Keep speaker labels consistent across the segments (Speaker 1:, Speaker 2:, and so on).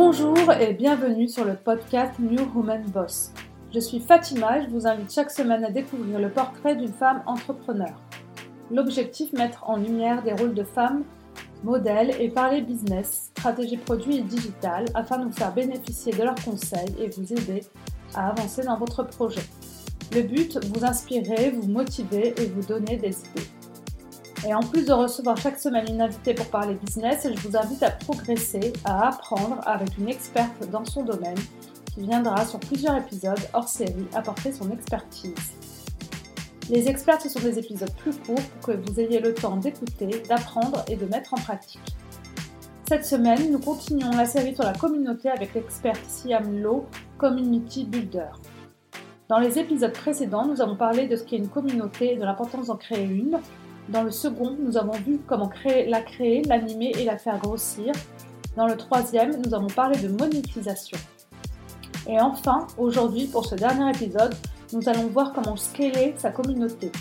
Speaker 1: Bonjour et bienvenue sur le podcast New Woman Boss. Je suis Fatima et je vous invite chaque semaine à découvrir le portrait d'une femme entrepreneur. L'objectif, mettre en lumière des rôles de femmes modèles et parler business, stratégie produit et digital afin de vous faire bénéficier de leurs conseils et vous aider à avancer dans votre projet. Le but, vous inspirer, vous motiver et vous donner des idées. Et en plus de recevoir chaque semaine une invitée pour parler business, je vous invite à progresser, à apprendre avec une experte dans son domaine qui viendra sur plusieurs épisodes hors série apporter son expertise. Les experts, ce sont des épisodes plus courts pour que vous ayez le temps d'écouter, d'apprendre et de mettre en pratique. Cette semaine, nous continuons la série sur la communauté avec l'experte Siam Lo, Community Builder. Dans les épisodes précédents, nous avons parlé de ce qu'est une communauté et de l'importance d'en créer une. Dans le second, nous avons vu comment la créer, l'animer et la faire grossir. Dans le troisième, nous avons parlé de monétisation. Et enfin, aujourd'hui, pour ce dernier épisode, nous allons voir comment scaler sa communauté.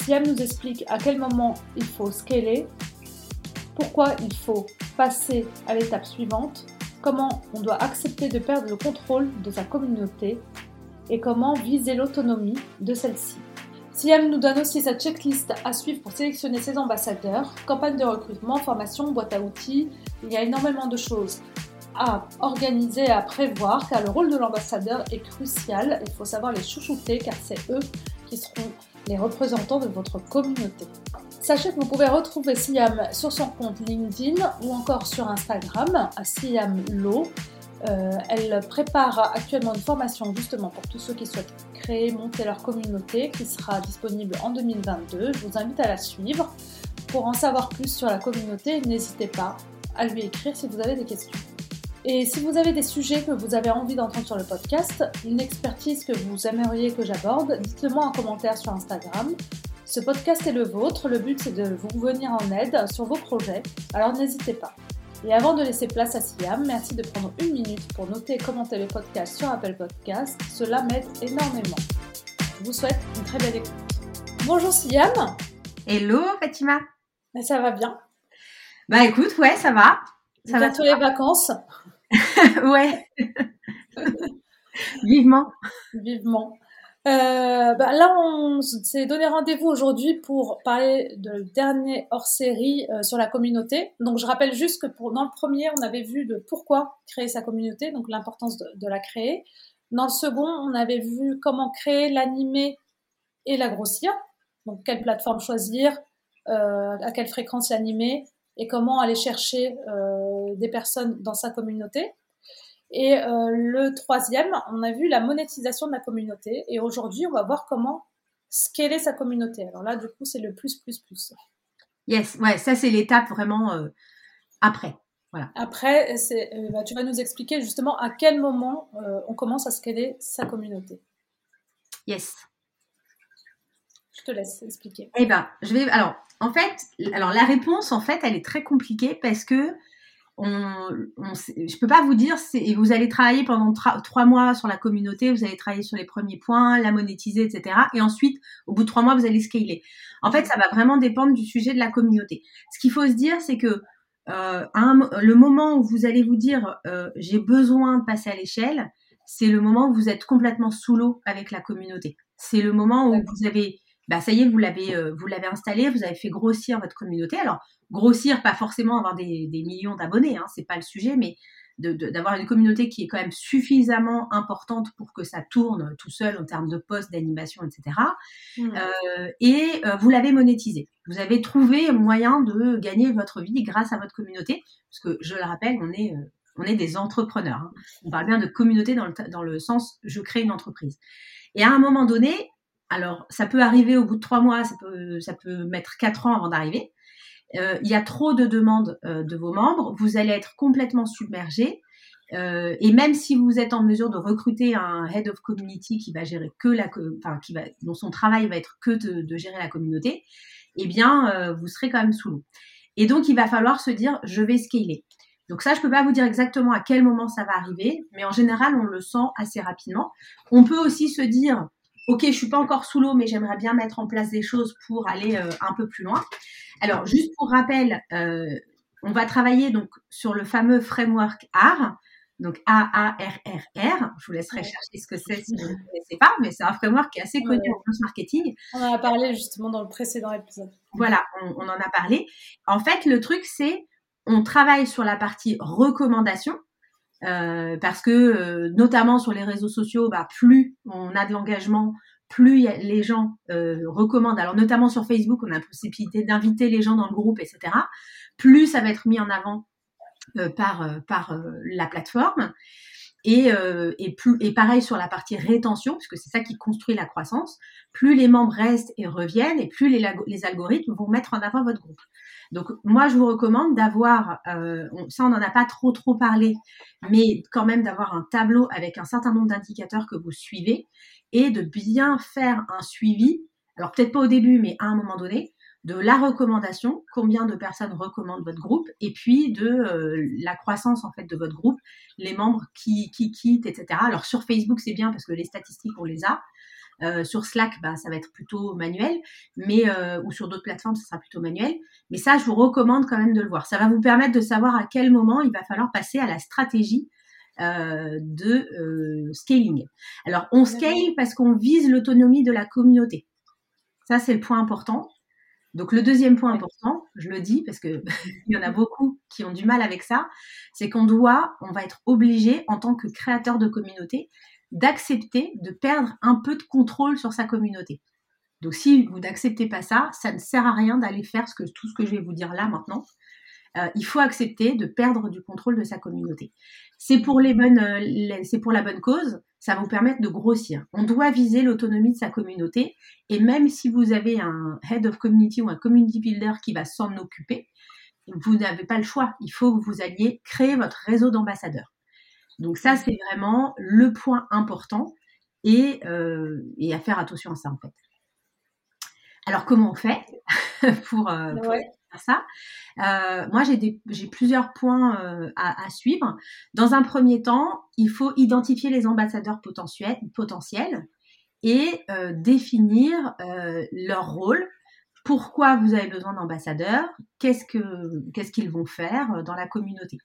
Speaker 1: Siam nous explique à quel moment il faut scaler, pourquoi il faut passer à l'étape suivante, comment on doit accepter de perdre le contrôle de sa communauté et comment viser l'autonomie de celle-ci. Siam nous donne aussi sa checklist à suivre pour sélectionner ses ambassadeurs, campagne de recrutement, formation, boîte à outils. Il y a énormément de choses à organiser, à prévoir, car le rôle de l'ambassadeur est crucial. Il faut savoir les chouchouter, car c'est eux qui seront les représentants de votre communauté. Sachez que vous pouvez retrouver Siam sur son compte LinkedIn ou encore sur Instagram à Siam Lo. Euh, elle prépare actuellement une formation justement pour tous ceux qui souhaitent créer, monter leur communauté qui sera disponible en 2022. Je vous invite à la suivre. Pour en savoir plus sur la communauté, n'hésitez pas à lui écrire si vous avez des questions. Et si vous avez des sujets que vous avez envie d'entendre sur le podcast, une expertise que vous aimeriez que j'aborde, dites-le moi en commentaire sur Instagram. Ce podcast est le vôtre, le but c'est de vous venir en aide sur vos projets, alors n'hésitez pas. Et avant de laisser place à Siam, merci de prendre une minute pour noter et commenter le podcast sur Apple Podcast, cela m'aide énormément. Je vous souhaite une très belle écoute. Bonjour Siam
Speaker 2: Hello Fatima
Speaker 1: Ça va bien
Speaker 2: Bah écoute, ouais, ça va.
Speaker 1: Ça va tous les vacances
Speaker 2: ouais. Vivement.
Speaker 1: Vivement. Euh, bah là, on s'est donné rendez-vous aujourd'hui pour parler de dernier hors-série euh, sur la communauté. Donc, je rappelle juste que pour, dans le premier, on avait vu de pourquoi créer sa communauté, donc l'importance de, la créer. Dans le second, on avait vu comment créer, l'animer et la grossir. Donc, quelle plateforme choisir, euh, à quelle fréquence l'animer et comment aller chercher euh, des personnes dans sa communauté. Et euh, le troisième, on a vu la monétisation de la communauté. Et aujourd'hui, on va voir comment scaler sa communauté. Alors là, du coup, c'est le plus, plus, plus.
Speaker 2: Yes, ouais, ça c'est l'étape vraiment euh, après. Voilà.
Speaker 1: Après, euh, bah, tu vas nous expliquer justement à quel moment euh, on commence à scaler sa communauté.
Speaker 2: Yes.
Speaker 1: Je te laisse expliquer.
Speaker 2: Eh ben, je vais. Alors, en fait, alors la réponse, en fait, elle est très compliquée parce que on, on, je peux pas vous dire, et vous allez travailler pendant trois mois sur la communauté, vous allez travailler sur les premiers points, la monétiser, etc. Et ensuite, au bout de trois mois, vous allez scaler. En fait, ça va vraiment dépendre du sujet de la communauté. Ce qu'il faut se dire, c'est que euh, un, le moment où vous allez vous dire euh, j'ai besoin de passer à l'échelle, c'est le moment où vous êtes complètement sous l'eau avec la communauté. C'est le moment où vous avez bah ça y est, vous l'avez euh, vous l'avez installé, vous avez fait grossir votre communauté. Alors grossir, pas forcément avoir des, des millions d'abonnés, hein, c'est pas le sujet, mais d'avoir de, une communauté qui est quand même suffisamment importante pour que ça tourne tout seul en termes de posts, d'animation, etc. Mmh. Euh, et euh, vous l'avez monétisé. Vous avez trouvé moyen de gagner votre vie grâce à votre communauté, parce que je le rappelle, on est euh, on est des entrepreneurs. Hein. On parle bien de communauté dans le, dans le sens je crée une entreprise. Et à un moment donné, alors, ça peut arriver au bout de trois mois, ça peut, ça peut mettre quatre ans avant d'arriver. Euh, il y a trop de demandes euh, de vos membres, vous allez être complètement submergé. Euh, et même si vous êtes en mesure de recruter un head of community qui va gérer que la, enfin, qui va, dont son travail va être que de, de gérer la communauté, eh bien, euh, vous serez quand même sous l'eau. Et donc, il va falloir se dire, je vais scaler. Donc ça, je peux pas vous dire exactement à quel moment ça va arriver, mais en général, on le sent assez rapidement. On peut aussi se dire, ok, je suis pas encore sous l'eau, mais j'aimerais bien mettre en place des choses pour aller euh, un peu plus loin. Alors, juste pour rappel, euh, on va travailler donc sur le fameux framework AR, donc A-A-R-R-R. Je vous laisserai chercher ce que c'est si vous ne connaissez pas, mais c'est un framework qui est assez connu en marketing.
Speaker 1: On en a parlé justement dans le précédent épisode.
Speaker 2: Voilà, on, en a parlé. En fait, le truc, c'est on travaille sur la partie recommandation. Euh, parce que euh, notamment sur les réseaux sociaux, bah, plus on a de l'engagement, plus les gens euh, recommandent. Alors notamment sur Facebook, on a la possibilité d'inviter les gens dans le groupe, etc. Plus ça va être mis en avant par, par la plateforme. Et, et, plus, et pareil sur la partie rétention, puisque c'est ça qui construit la croissance, plus les membres restent et reviennent, et plus les, algorithmes vont mettre en avant votre groupe. Donc moi, je vous recommande d'avoir, ça on n'en a pas trop trop parlé, mais quand même d'avoir un tableau avec un certain nombre d'indicateurs que vous suivez et de bien faire un suivi. Alors peut-être pas au début, mais à un moment donné, de la recommandation, combien de personnes recommandent votre groupe, et puis de euh, la croissance en fait de votre groupe, les membres qui, qui quittent, etc. Alors sur Facebook c'est bien parce que les statistiques on les a. Euh, sur Slack, bah, ça va être plutôt manuel, mais euh, ou sur d'autres plateformes, ça sera plutôt manuel. Mais ça, je vous recommande quand même de le voir. Ça va vous permettre de savoir à quel moment il va falloir passer à la stratégie de scaling. Alors, on scale parce qu'on vise l'autonomie de la communauté. Ça, c'est le point important. Donc le deuxième point important, je le dis parce que il y en a beaucoup qui ont du mal avec ça, c'est qu'on doit, on va être obligé en tant que créateur de communauté d'accepter de perdre un peu de contrôle sur sa communauté. Donc si vous n'acceptez pas ça, ça ne sert à rien d'aller faire ce que, tout ce que je vais vous dire là maintenant. Euh, il faut accepter de perdre du contrôle de sa communauté. C'est pour les bonnes, euh, c'est pour la bonne cause ça va vous permettre de grossir. On doit viser l'autonomie de sa communauté et même si vous avez un head of community ou un community builder qui va s'en occuper, vous n'avez pas le choix. Il faut que vous alliez créer votre réseau d'ambassadeurs. Donc ça, c'est vraiment le point important et, euh, à faire attention à ça en fait. Alors comment on fait pour, ça. Euh, moi, j'ai plusieurs points euh, à, suivre. Dans un premier temps, il faut identifier les ambassadeurs potentiels, potentiels et euh, définir leur rôle. Pourquoi vous avez besoin d'ambassadeurs? Qu'est-ce qu'ils vont faire dans la communauté?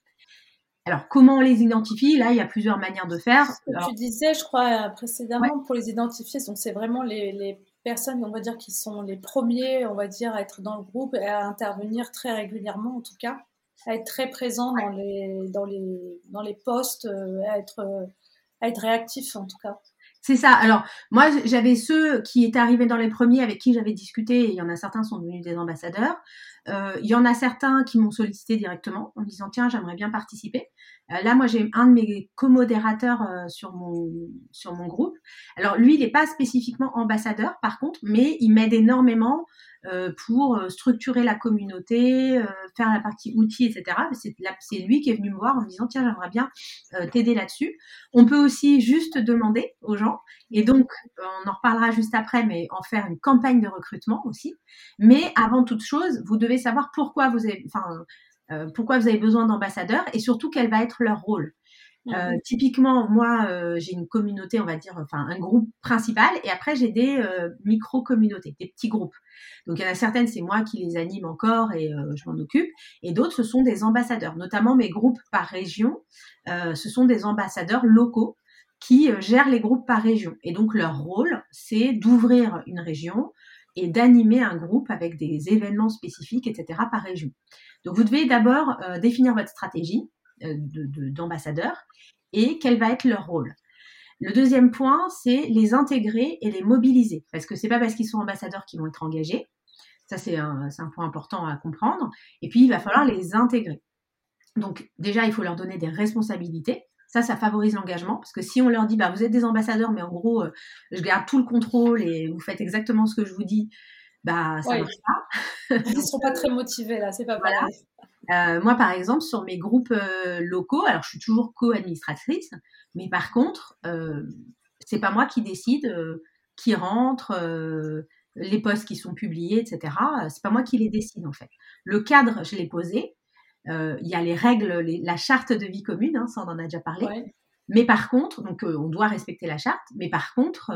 Speaker 2: Alors, comment on les identifie? Là, il y a plusieurs manières de faire.
Speaker 1: tu disais, je crois, précédemment, pour les identifier, c'est vraiment les personnes, on va dire, qui sont les premiers, on va dire, à être dans le groupe et à intervenir très régulièrement, en tout cas, à être très présent dans les, dans les, dans les postes, euh, à être, à être réactif, en tout cas.
Speaker 2: C'est ça. Alors, moi, j'avais ceux qui étaient arrivés dans les premiers avec qui j'avais discuté, et il y en a certains sont devenus des ambassadeurs. Euh, il y en a certains qui m'ont sollicité directement en me disant, tiens, j'aimerais bien participer. Euh, là, moi, j'ai un de mes co-modérateurs euh, sur, mon, sur mon groupe. Alors, lui, il n'est pas spécifiquement ambassadeur, par contre, mais il m'aide énormément euh, pour structurer la communauté, faire la partie outils, etc. C'est lui qui est venu me voir en me disant, tiens, j'aimerais bien t'aider là-dessus. On peut aussi juste demander aux gens, et donc, on en reparlera juste après, mais en faire une campagne de recrutement aussi. Mais avant toute chose, vous devez savoir pourquoi vous avez, enfin, euh, pourquoi vous avez besoin d'ambassadeurs et surtout quel va être leur rôle. Euh, mhm. typiquement, moi, euh, j'ai une communauté, on va dire, enfin un groupe principal, et après j'ai des micro-communautés, des petits groupes. Donc il y en a certaines, c'est moi qui les anime encore et je m'en occupe, et d'autres, ce sont des ambassadeurs. Notamment mes groupes par région, ce sont des ambassadeurs locaux qui gèrent les groupes par région. Et donc leur rôle, c'est d'ouvrir une région et d'animer un groupe avec des événements spécifiques, etc. par région. Donc vous devez d'abord euh, définir votre stratégie euh, d'ambassadeur et quel va être leur rôle. Le deuxième point, c'est les intégrer et les mobiliser. Parce que c'est pas parce qu'ils sont ambassadeurs qu'ils vont être engagés. Ça, c'est un, un, point important à comprendre. Et puis, il va falloir les intégrer. Donc, déjà, il faut leur donner des responsabilités. Ça, ça favorise l'engagement. Parce que si on leur dit, bah, vous êtes des ambassadeurs, mais en gros, euh, je garde tout le contrôle et vous faites exactement ce que je vous dis, bah ça marche
Speaker 1: pas. Ils ne seront pas très motivés là, c'est pas
Speaker 2: voilà. Euh, moi, par exemple, sur mes groupes euh, locaux, alors je suis toujours co-administratrice, mais par contre, c'est pas moi qui décide qui rentre, les postes qui sont publiés, etc. C'est pas moi qui les décide en fait. Le cadre, je l'ai posé. Il y a les règles, la charte de vie commune, hein, ça on en a déjà parlé. Mais par contre, donc on doit respecter la charte, mais par contre,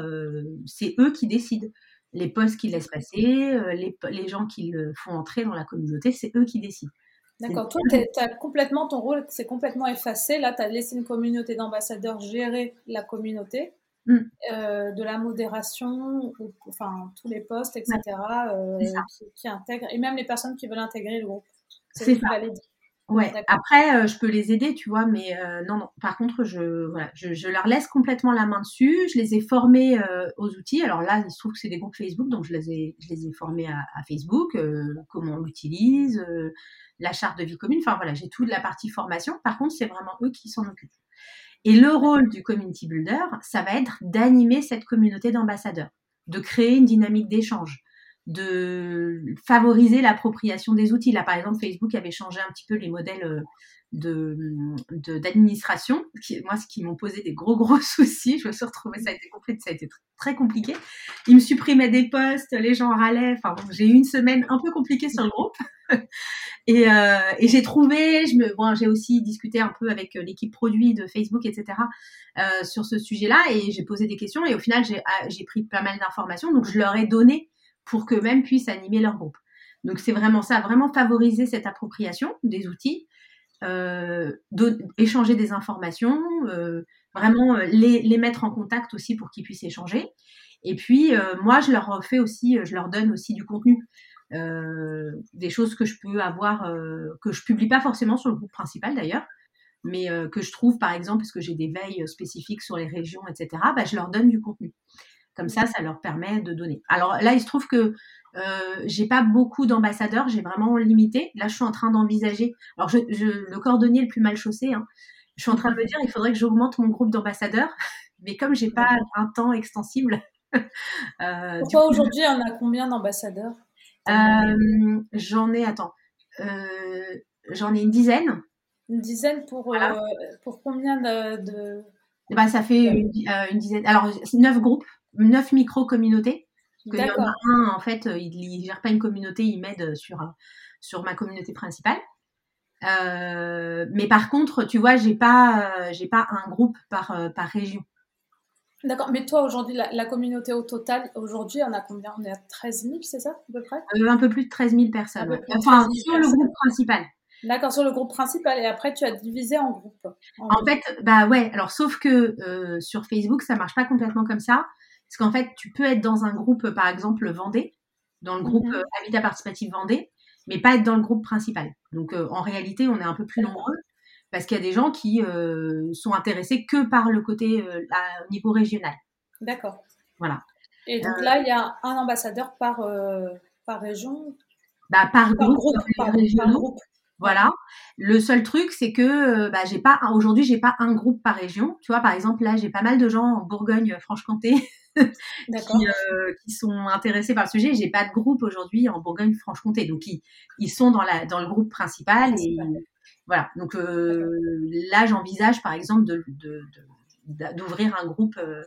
Speaker 2: c'est eux qui décident les postes qu'ils laissent passer, euh, les, gens qui le font entrer dans la communauté, c'est eux qui décident.
Speaker 1: D'accord. Toi, tu as complètement ton rôle, c'est complètement effacé. Là, tu as laissé une communauté d'ambassadeurs gérer la communauté, mm. euh, de la modération, enfin tous les postes, etc. Euh, qui, intègrent, et même les personnes qui veulent intégrer le groupe.
Speaker 2: C'est ça. Ouais. Après, euh, je peux les aider, tu vois, mais euh, non, non. Par contre, je, voilà, je, je, leur laisse complètement la main dessus. Je les ai formés euh, aux outils. Alors là, il se trouve que c'est des groupes Facebook, donc je les ai, je les ai formés à, à Facebook, comment on l'utilise, la charte de vie commune. Enfin voilà, j'ai toute la partie formation. Par contre, c'est vraiment eux qui s'en occupent. Et le rôle du community builder, ça va être d'animer cette communauté d'ambassadeurs, de créer une dynamique d'échange de favoriser l'appropriation des outils. Là, par exemple, Facebook avait changé un petit peu les modèles euh, de d'administration, moi, ce qui m'ont posé des gros gros soucis. Je me suis retrouvée, ça a été compliqué, ça a été très compliqué. Ils me supprimaient des posts, les gens râlaient. Enfin, j'ai eu une semaine un peu compliquée sur le groupe. et, euh, et j'ai trouvé, je me, bon, j'ai aussi discuté un peu avec l'équipe produit de Facebook, etc. Euh, sur ce sujet-là, et j'ai posé des questions. Et au final, j'ai ah, pris pas mal d'informations, donc je leur ai donné pour qu'eux-mêmes puissent animer leur groupe. Donc c'est vraiment ça, vraiment favoriser cette appropriation des outils, euh, échanger des informations, euh, vraiment euh, les, les, mettre en contact aussi pour qu'ils puissent échanger. Et puis moi je leur fais aussi, je leur donne aussi du contenu, des choses que je peux avoir, que je publie pas forcément sur le groupe principal d'ailleurs, mais que je trouve par exemple parce que j'ai des veilles spécifiques sur les régions, etc. Bah, je leur donne du contenu. Comme ça, ça leur permet de donner. Alors là, il se trouve que euh, j'ai pas beaucoup d'ambassadeurs, j'ai vraiment limité. Là, je suis en train d'envisager. Alors, je, je, le cordonnier le plus mal chaussé. Hein, je suis en train de me dire, il faudrait que j'augmente mon groupe d'ambassadeurs, mais comme j'ai pas un temps extensible.
Speaker 1: euh, Pourquoi aujourd'hui, on a combien d'ambassadeurs?
Speaker 2: Euh, J'en ai, attends, euh, j'en ai une dizaine.
Speaker 1: Une dizaine pour, euh, pour combien de, de...
Speaker 2: Bah, ça fait une, une dizaine. Alors, neuf groupes neuf micro-communautés. D'accord. Un, en fait, euh, il ne gère pas une communauté, il m'aide sur, euh, sur ma communauté principale. Euh, mais par contre, tu vois, j'ai pas, j'ai pas un groupe par, par région.
Speaker 1: D'accord, mais toi aujourd'hui, la, communauté au total, aujourd'hui, on a combien? On est à 13 000, c'est ça, à peu près?
Speaker 2: Un peu plus de 13 000 personnes. enfin, sur le groupe principal.
Speaker 1: D'accord, sur le groupe principal. Et après, tu as divisé en groupes.
Speaker 2: En, fait, bah ouais. Alors, sauf que sur Facebook, ça marche pas complètement comme ça. Parce qu'en fait, tu peux être dans un groupe, par exemple, Vendée, dans le groupe mhm. euh, Habitat Participatif Vendée, mais pas être dans le groupe principal. Donc, euh, en réalité, on est un peu plus nombreux parce qu'il y a des gens qui euh, sont intéressés que par le côté au niveau régional.
Speaker 1: D'accord.
Speaker 2: Voilà.
Speaker 1: Et donc là, il y a un ambassadeur par, par région?
Speaker 2: Bah, par, groupe, par, groupe. Voilà. Le seul truc, c'est que bah, j'ai pas aujourd'hui, j'ai pas un groupe par région. Tu vois, par exemple, là, j'ai pas mal de gens en Bourgogne-Franche-Comté qui, euh, qui, sont intéressés par le sujet. J'ai pas de groupe aujourd'hui en Bourgogne-Franche-Comté, donc ils, ils, sont dans, la, dans le groupe principal. Et, voilà. Donc euh, là, j'envisage par exemple de, d'ouvrir de, un groupe. Euh,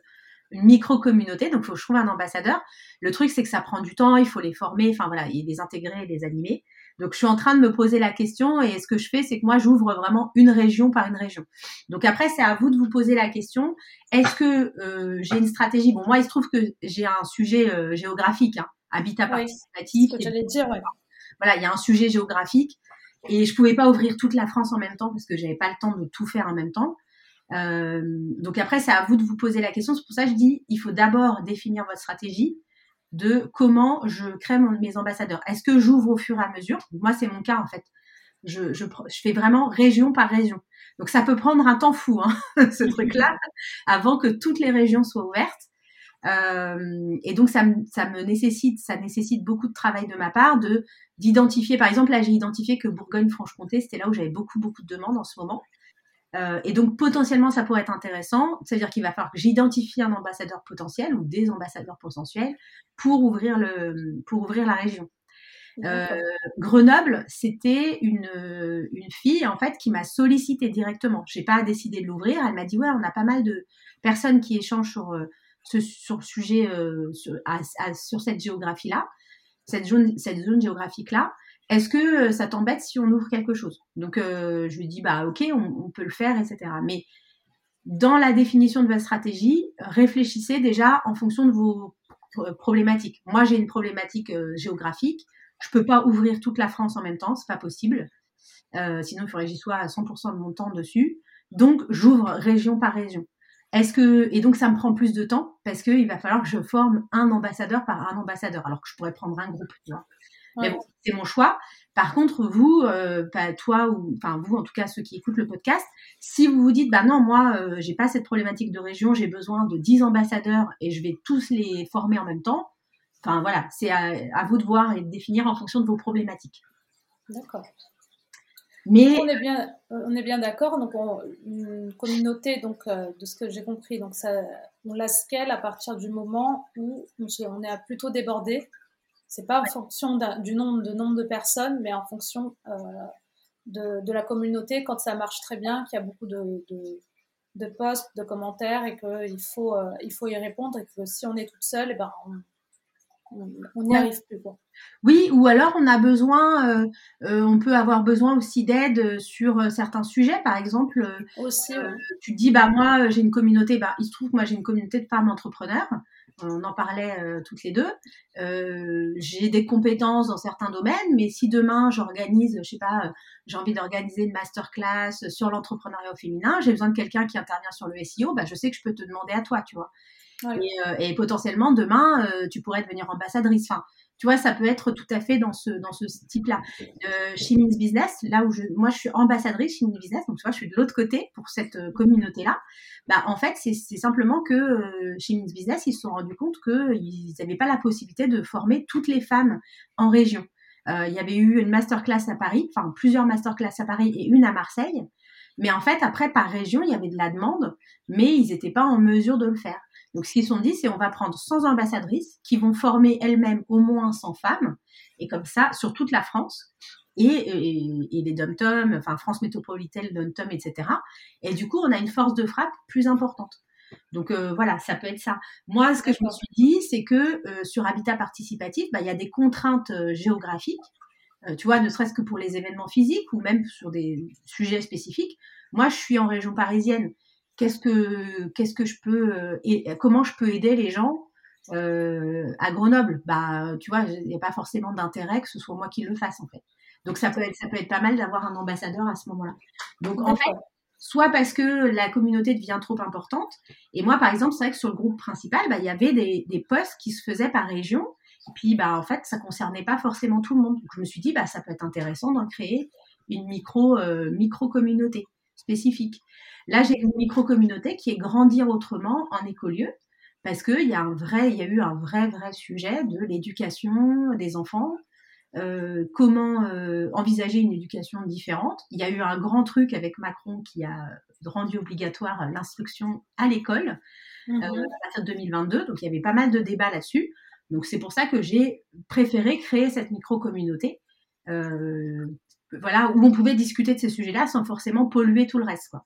Speaker 2: une micro-communauté, donc il faut que je trouve un ambassadeur. Le truc, c'est que ça prend du temps, il faut les former, enfin voilà, et les intégrer et les animer. Donc, je suis en train de me poser la question et ce que je fais, c'est que moi, j'ouvre vraiment une région par une région. Donc, après, c'est à vous de vous poser la question. Est-ce que euh, j'ai une stratégie? Bon, moi, il se trouve que j'ai un sujet euh, géographique, hein, habitat participatif.
Speaker 1: J'allais dire, ouais.
Speaker 2: Voilà, il y a un sujet géographique et je pouvais pas ouvrir toute la France en même temps parce que j'avais pas le temps de tout faire en même temps. Euh, donc après, c'est à vous de vous poser la question. C'est pour ça que je dis, il faut d'abord définir votre stratégie de comment je crée mes ambassadeurs. Est-ce que j'ouvre au fur et à mesure? Moi, c'est mon cas en fait. Je, je, je, fais vraiment région par région. Donc ça peut prendre un temps fou, hein, ce truc-là, avant que toutes les régions soient ouvertes. Euh, et donc ça, ça me nécessite, ça nécessite beaucoup de travail de ma part, de d'identifier. Par exemple, là, j'ai identifié que Bourgogne-Franche-Comté, c'était là où j'avais beaucoup beaucoup de demandes en ce moment. Euh, et donc potentiellement ça pourrait être intéressant, c'est-à-dire qu'il va falloir que j'identifie un ambassadeur potentiel ou des ambassadeurs potentiels pour ouvrir le pour ouvrir la région. Euh, Grenoble, c'était une, une fille en fait qui m'a sollicité directement. J'ai pas décidé de l'ouvrir. Elle m'a dit ouais, on a pas mal de personnes qui échangent sur euh, ce sur le sujet euh, sur, sur cette géographie là, cette zone cette zone géographique là. Est-ce que euh, ça t'embête si on ouvre quelque chose? Donc euh, je lui dis bah ok, on, peut le faire, etc. Mais dans la définition de votre stratégie, réfléchissez déjà en fonction de vos problématiques. Moi j'ai une problématique euh, géographique, je peux pas ouvrir toute la France en même temps, c'est pas possible. sinon, il faudrait que j'y sois à 100% de mon temps dessus. Donc, j'ouvre région par région. Est-ce que et donc ça me prend plus de temps parce qu'il va falloir que je forme un ambassadeur par un ambassadeur alors que je pourrais prendre un groupe. Mais bon, c'est mon choix. Par contre, vous, euh, pas toi ou enfin vous, en tout cas ceux qui écoutent le podcast, si vous vous dites bah non moi euh, j'ai pas cette problématique de région, j'ai besoin de 10 ambassadeurs et je vais tous les former en même temps. Enfin voilà, c'est à, à vous de voir et de définir en fonction de vos problématiques.
Speaker 1: D'accord. Mais on est bien, on est bien d'accord. Donc, une communauté, donc euh, de ce que j'ai compris, donc ça, on la scale à partir du moment où on est plutôt débordé. C'est pas en fonction du nombre de nombre de personnes, mais en fonction euh, de, de, la communauté. Quand ça marche très bien, qu'il y a beaucoup de, de, de posts, de commentaires et qu'il faut, euh, il faut y répondre et que si on est toute seule, et eh ben on, on n'y arrive plus. Quoi.
Speaker 2: Oui, ou alors on a besoin, euh, euh, on peut avoir besoin aussi d'aide sur euh, certains sujets. Par exemple,
Speaker 1: aussi,
Speaker 2: tu te dis, bah moi j'ai une communauté, bah, il se trouve que moi j'ai une communauté de femmes entrepreneurs. On en parlait toutes les deux. j'ai des compétences dans certains domaines, mais si demain j'organise, je sais pas, j'ai envie d'organiser une masterclass sur l'entrepreneuriat féminin, j'ai besoin de quelqu'un qui intervient sur le SEO, bah, je sais que je peux te demander à toi, tu vois. Euh, et, potentiellement demain, euh, tu pourrais devenir ambassadrice. Enfin, tu vois, ça peut être tout à fait dans ce dans ce type-là. Euh, chez Business, là où je, moi, je suis ambassadrice chez Business, donc tu vois, je suis de l'autre côté pour cette euh, communauté-là. Bah, en fait, c'est simplement que euh, chez Business, ils se sont rendus compte qu'ils n'avaient pas la possibilité de former toutes les femmes en région. il y avait eu une masterclass à Paris, enfin plusieurs masterclass à Paris et une à Marseille. Mais en fait, après, par région, il y avait de la demande, mais ils n'étaient pas en mesure de le faire. Donc, ce qu'ils sont dit, c'est on va prendre 100 ambassadrices qui vont former elles-mêmes au moins 100 femmes, et comme ça, sur toute la France, et, les dom enfin France métropolitaine, dom etc. Et du coup, on a une force de frappe plus importante. Donc euh, voilà, ça peut être ça. Moi, ce que je me suis dit, c'est que euh, sur Habitat Participatif, bah, il y a des contraintes euh, géographiques, tu vois, ne serait-ce que pour les événements physiques ou même sur des sujets spécifiques. Moi, je suis en région parisienne qu'est-ce que qu'est-ce que je peux euh, et comment je peux aider les gens euh, à Grenoble? Bah tu vois il n'y a pas forcément d'intérêt que ce soit moi qui le fasse en fait. Donc ça peut être ça peut être pas mal d'avoir un ambassadeur à ce moment-là. Donc en fait soit parce que la communauté devient trop importante. Et moi par exemple c'est vrai que sur le groupe principal bah, il y avait des, des posts qui se faisaient par région. Et puis bah en fait ça concernait pas forcément tout le monde. Donc je me suis dit bah ça peut être intéressant d'en créer une micro euh, micro communauté spécifique Là, j'ai une micro-communauté qui est grandir autrement en écolieu parce qu'il y a un vrai, il y a eu un vrai, vrai sujet de l'éducation des enfants, euh, comment euh, envisager une éducation différente. Il y a eu un grand truc avec Macron qui a rendu obligatoire l'instruction à l'école euh, mhm. à partir de 2022. Donc il y avait pas mal de débats là-dessus. Donc c'est pour ça que j'ai préféré créer cette micro-communauté. Voilà, où on pouvait discuter de ces sujets-là sans forcément polluer tout le reste. Quoi.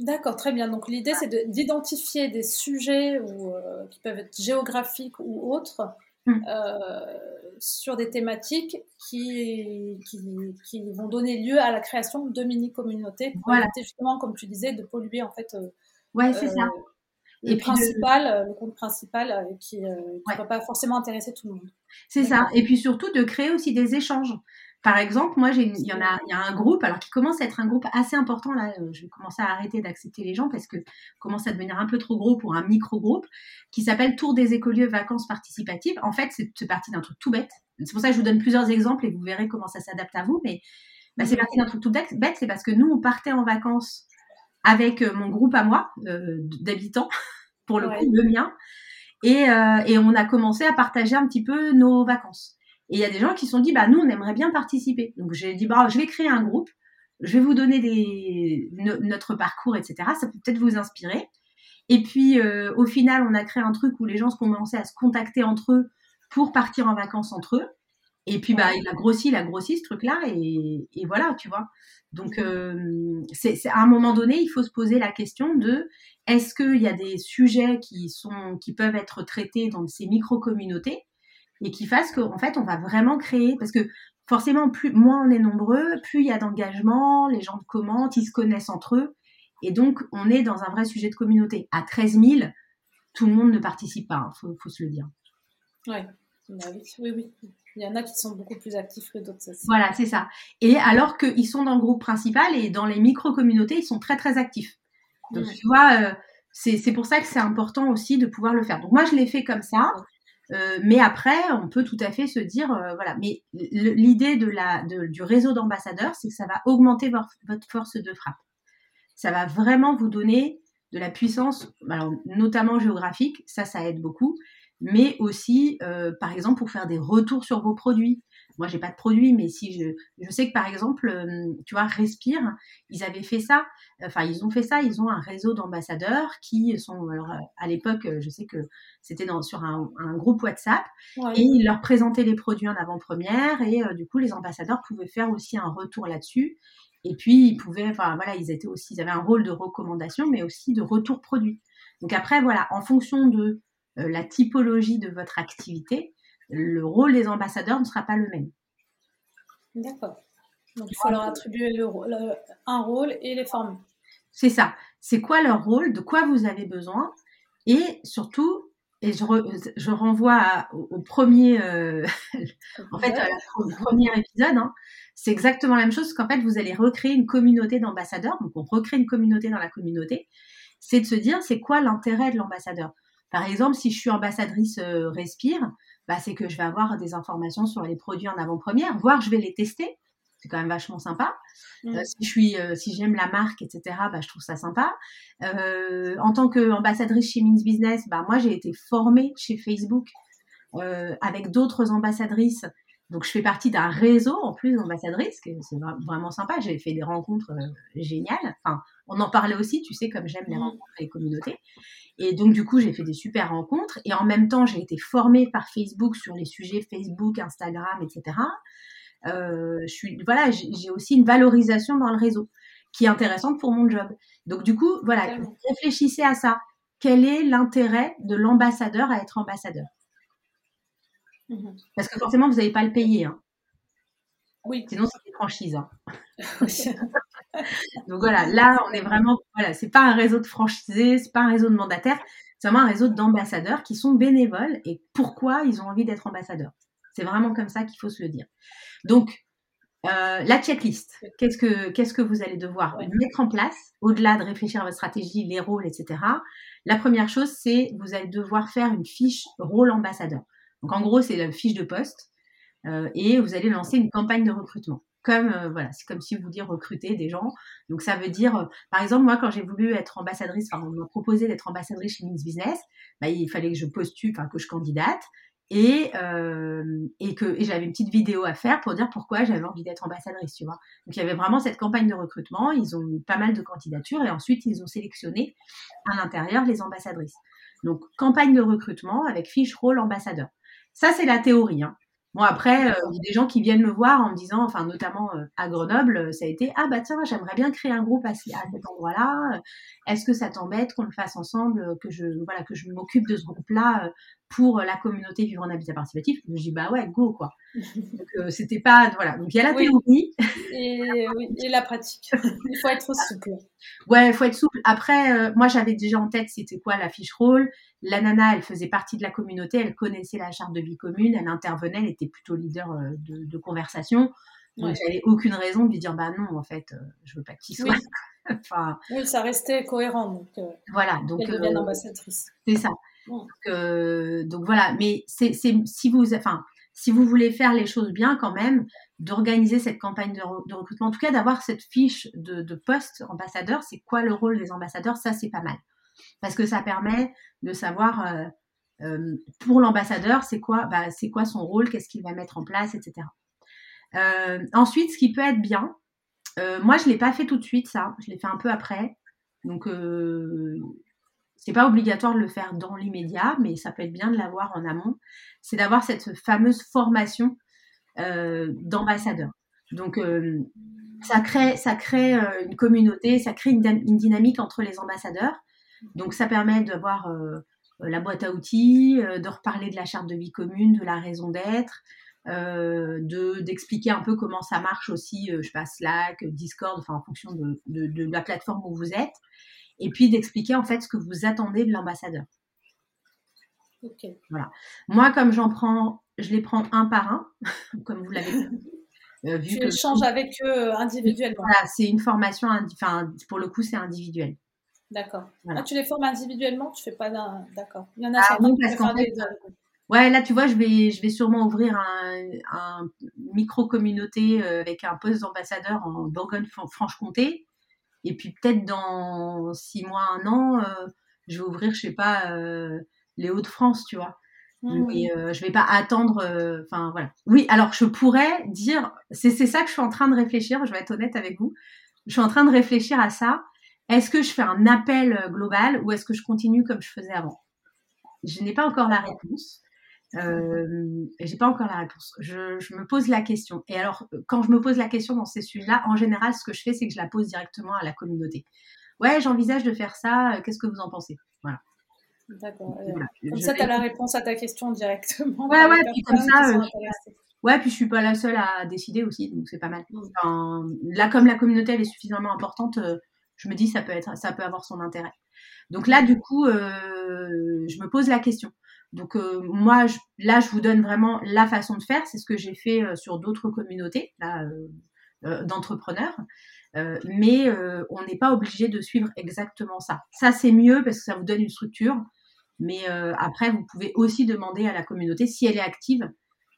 Speaker 1: D'accord, très bien. Donc l'idée, c'est d'identifier des sujets ou, euh, qui peuvent être géographiques ou autres hmm. euh, sur des thématiques qui, qui, vont donner lieu à la création de mini-communautés pour éviter justement, comme tu disais, de polluer en fait. Euh,
Speaker 2: ouais, c'est ça.
Speaker 1: Le, principal, le compte principal qui ne va pas forcément intéresser tout le monde.
Speaker 2: C'est ça. Et puis surtout de créer aussi des échanges. Par exemple, moi, il y en a, il y a un groupe, alors qui commence à être un groupe assez important là. Euh, je vais commencer à arrêter d'accepter les gens parce que commence à devenir un peu trop gros pour un micro groupe qui s'appelle Tour des écoliers vacances participatives. En fait, c'est parti d'un truc tout bête. C'est pour ça que je vous donne plusieurs exemples et vous verrez comment ça s'adapte à vous. Mais bah, c'est parti d'un truc tout bête. C'est parce que nous, on partait en vacances avec euh, mon groupe à moi euh, d'habitants, pour le coup, le mien, et, et on a commencé à partager un petit peu nos vacances. Et il y a des gens qui se sont dit, bah, nous, on aimerait bien participer. Donc, j'ai dit, bah, je vais créer un groupe, je vais vous donner des, notre parcours, etc. Ça peut peut-être vous inspirer. Et puis, euh, au final, on a créé un truc où les gens se commençaient à se contacter entre eux pour partir en vacances entre eux. Et puis, bah, il a grossi, il a grossi ce truc-là, et, et, voilà, tu vois. Donc, euh, c'est, à un moment donné, il faut se poser la question de est-ce qu'il y a des sujets qui sont, qui peuvent être traités dans ces micro-communautés et qui fasse qu'en fait, on va vraiment créer, parce que forcément, plus moins on est nombreux, plus il y a d'engagement, les gens commentent, ils se connaissent entre eux, et donc on est dans un vrai sujet de communauté. À 13 000, tout le monde ne participe pas, il hein, faut, se le dire.
Speaker 1: Ouais. Bah oui, oui, Il y en a qui sont beaucoup plus actifs que d'autres.
Speaker 2: Voilà, c'est ça. Et alors qu'ils sont dans le groupe principal et dans les micro-communautés, ils sont très, très actifs. Donc, tu vois, euh, c'est pour ça que c'est important aussi de pouvoir le faire. Donc, moi, je l'ai fait comme ça. Euh, mais après, on peut tout à fait se dire, euh, voilà. Mais l'idée de la, du réseau d'ambassadeurs, c'est que ça va augmenter votre force de frappe. Ça va vraiment vous donner de la puissance, notamment géographique, ça, ça aide beaucoup, mais aussi, euh, par exemple, pour faire des retours sur vos produits. Moi, j'ai pas de produits, mais si je, je sais que par exemple, tu vois, Respire, ils avaient fait ça. Enfin, ils ont fait ça. Ils ont un réseau d'ambassadeurs qui sont, alors, à l'époque, je sais que c'était sur un, groupe WhatsApp et ils leur présentaient les produits en avant-première et euh, du coup, les ambassadeurs pouvaient faire aussi un retour là-dessus. Et puis, ils pouvaient, enfin voilà, ils étaient aussi, ils avaient un rôle de recommandation, mais aussi de retour produit. Donc après, voilà, en fonction de euh, la typologie de votre activité, le rôle des ambassadeurs ne sera pas le même.
Speaker 1: D'accord. Donc il faut leur attribuer le, un rôle et les former.
Speaker 2: C'est ça. C'est quoi leur rôle, de quoi vous avez besoin, et surtout, et je, je renvoie au, premier, euh, en fait, au premier épisode, hein, c'est exactement la même chose qu'en fait, vous allez recréer une communauté d'ambassadeurs. Donc, on recrée une communauté dans la communauté. C'est de se dire, c'est quoi l'intérêt de l'ambassadeur? Par exemple, si je suis ambassadrice euh, Respire, bah, c'est que je vais avoir des informations sur les produits en avant-première, voire je vais les tester. C'est quand même vachement sympa. Euh, mm. si je suis, euh, si j'aime la marque, etc., bah, je trouve ça sympa. Euh, en tant qu'ambassadrice chez Means Business, bah, moi, j'ai été formée chez Facebook avec d'autres ambassadrices. Donc, je fais partie d'un réseau en plus d'ambassadrices, c'est vraiment sympa. J'ai fait des rencontres géniales. Enfin, on en parlait aussi, tu sais, comme j'aime les mm. rencontres et les communautés. Et donc, du coup, j'ai fait des super rencontres. Et en même temps, j'ai été formée par Facebook sur les sujets Facebook, Instagram, etc. Euh, je suis, voilà, j'ai aussi une valorisation dans le réseau qui est intéressante pour mon job. Donc du coup, voilà, réfléchissez à ça. Quel est l'intérêt de l'ambassadeur à être ambassadeur? Mhm. Parce que forcément, vous n'allez pas le payer. Hein.
Speaker 1: Oui.
Speaker 2: Sinon, c'est une franchise. Hein. Donc voilà, là, on est vraiment, voilà, c'est pas un réseau de franchisés, c'est pas un réseau de mandataires, c'est vraiment un réseau d'ambassadeurs qui sont bénévoles et pourquoi ils ont envie d'être ambassadeurs? C'est vraiment comme ça qu'il faut se le dire. Donc, euh, la checklist, qu'est-ce que, qu'est-ce que vous allez devoir mettre en place, au-delà de réfléchir à votre stratégie, les rôles, etc. La première chose, c'est vous allez devoir faire une fiche rôle ambassadeur. Donc, en gros, c'est la fiche de poste euh, et vous allez lancer une campagne de recrutement. Comme euh, voilà, c'est comme si vous vouliez recruter des gens. Donc ça veut dire, par exemple, moi quand j'ai voulu être ambassadrice, enfin on m'a proposé d'être ambassadrice chez Means Business, bah, il fallait que je postule, enfin que je candidate et, euh, que j'avais une petite vidéo à faire pour dire pourquoi j'avais envie d'être ambassadrice, tu vois. Donc il y avait vraiment cette campagne de recrutement, ils ont eu pas mal de candidatures et ensuite ils ont sélectionné à l'intérieur les ambassadrices. Donc campagne de recrutement avec fiche rôle ambassadeur. Ça c'est la théorie. Hein. Bon, après, euh, il y a des gens qui viennent me voir en me disant, enfin, notamment euh, à Grenoble, euh, ça a été, ah bah tiens, j'aimerais bien créer un groupe à, cet endroit-là. Est-ce que ça t'embête qu'on le fasse ensemble, que je, voilà, que je m'occupe de ce groupe-là pour la communauté vivre en habitat participatif Je dis, bah ouais, go, quoi. Donc, c'était pas, voilà. Donc, il y a la théorie.
Speaker 1: Et, oui, et la pratique. Il faut être souple.
Speaker 2: Ouais, il faut être souple. Après, moi, j'avais déjà en tête, c'était quoi la fiche rôle? La nana, elle faisait partie de la communauté, elle connaissait la charte de vie commune, elle intervenait, elle était plutôt leader euh, de, conversation. Donc, j'avais aucune raison de lui dire, bah non, en fait, euh, je veux pas qu'il soit.
Speaker 1: Oui. enfin, oui, ça restait cohérent. Donc, euh,
Speaker 2: voilà. Donc,
Speaker 1: elle devienne ambassadrice.
Speaker 2: C'est ça. Donc, donc, voilà. Mais c'est, si vous, enfin, si vous voulez faire les choses bien quand même, d'organiser cette campagne de, recrutement, en tout cas d'avoir cette fiche de, poste ambassadeur, c'est quoi le rôle des ambassadeurs, ça c'est pas mal parce que ça permet de savoir euh, euh, pour l'ambassadeur c'est quoi, bah, c'est quoi son rôle, qu'est-ce qu'il va mettre en place, etc. Euh, ensuite, ce qui peut être bien, moi je l'ai pas fait tout de suite ça, je l'ai fait un peu après, donc c'est pas obligatoire de le faire dans l'immédiat, mais ça peut être bien de l'avoir en amont. C'est d'avoir cette fameuse formation d'ambassadeur. Donc ça crée, ça crée une communauté, ça crée une, dynamique entre les ambassadeurs. Donc ça permet d'avoir euh, la boîte à outils, euh, de reparler de la charte de vie commune, de la raison d'être, euh, de d'expliquer un peu comment ça marche aussi, je sais pas, Slack, Discord, enfin en fonction de, de, la plateforme où vous êtes, et puis d'expliquer en fait ce que vous attendez de l'ambassadeur.
Speaker 1: Ok.
Speaker 2: Voilà. Moi, comme j'en prends, je les prends un par un, comme vous l'avez.
Speaker 1: Euh, vu tu échanges avec eux individuellement.
Speaker 2: Voilà, c'est une formation, enfin, pour le coup, c'est individuel.
Speaker 1: D'accord. Ah, tu les formes individuellement, tu fais pas d'un. D'accord. Il y en a ah, certains qui
Speaker 2: faire des... Ouais, là, tu vois, je vais, je vais sûrement ouvrir un, micro-communauté euh, avec un poste d'ambassadeur en Bourgogne-Franche-Comté. Et puis peut-être dans six mois, un an, euh, je vais ouvrir, je sais pas, euh, les Hauts-de-France, tu vois. Mmh. Mais je vais pas attendre. Enfin voilà. Oui, alors je pourrais dire, c'est ça que je suis en train de réfléchir. Je vais être honnête avec vous. Je suis en train de réfléchir à ça. Est-ce que je fais un appel global ou est-ce que je continue comme je faisais avant? Je n'ai pas encore la réponse. Euh, j'ai pas encore la réponse. Je, je, me pose la question. Et alors, quand je me pose la question dans ces sujets-là, en général, ce que je fais, c'est que je la pose directement à la communauté. Ouais, j'envisage de faire ça. Euh, qu'est-ce que vous en pensez? Voilà.
Speaker 1: D'accord. Comme ça, tu as la réponse à ta question directement.
Speaker 2: Ouais, ouais, puis comme ça. Euh, ouais, puis je suis pas la seule à décider aussi, donc c'est pas mal. Mm. Enfin, là, comme la communauté elle est suffisamment importante, euh, je me dis ça peut être, ça peut avoir son intérêt. Donc là, du coup, je me pose la question. Donc euh, moi, là, je vous donne vraiment la façon de faire. C'est ce que j'ai fait euh, sur d'autres communautés euh, d'entrepreneurs. mais on n'est pas obligé de suivre exactement ça. Ça, c'est mieux parce que ça vous donne une structure. Mais après, vous pouvez aussi demander à la communauté, si elle est active,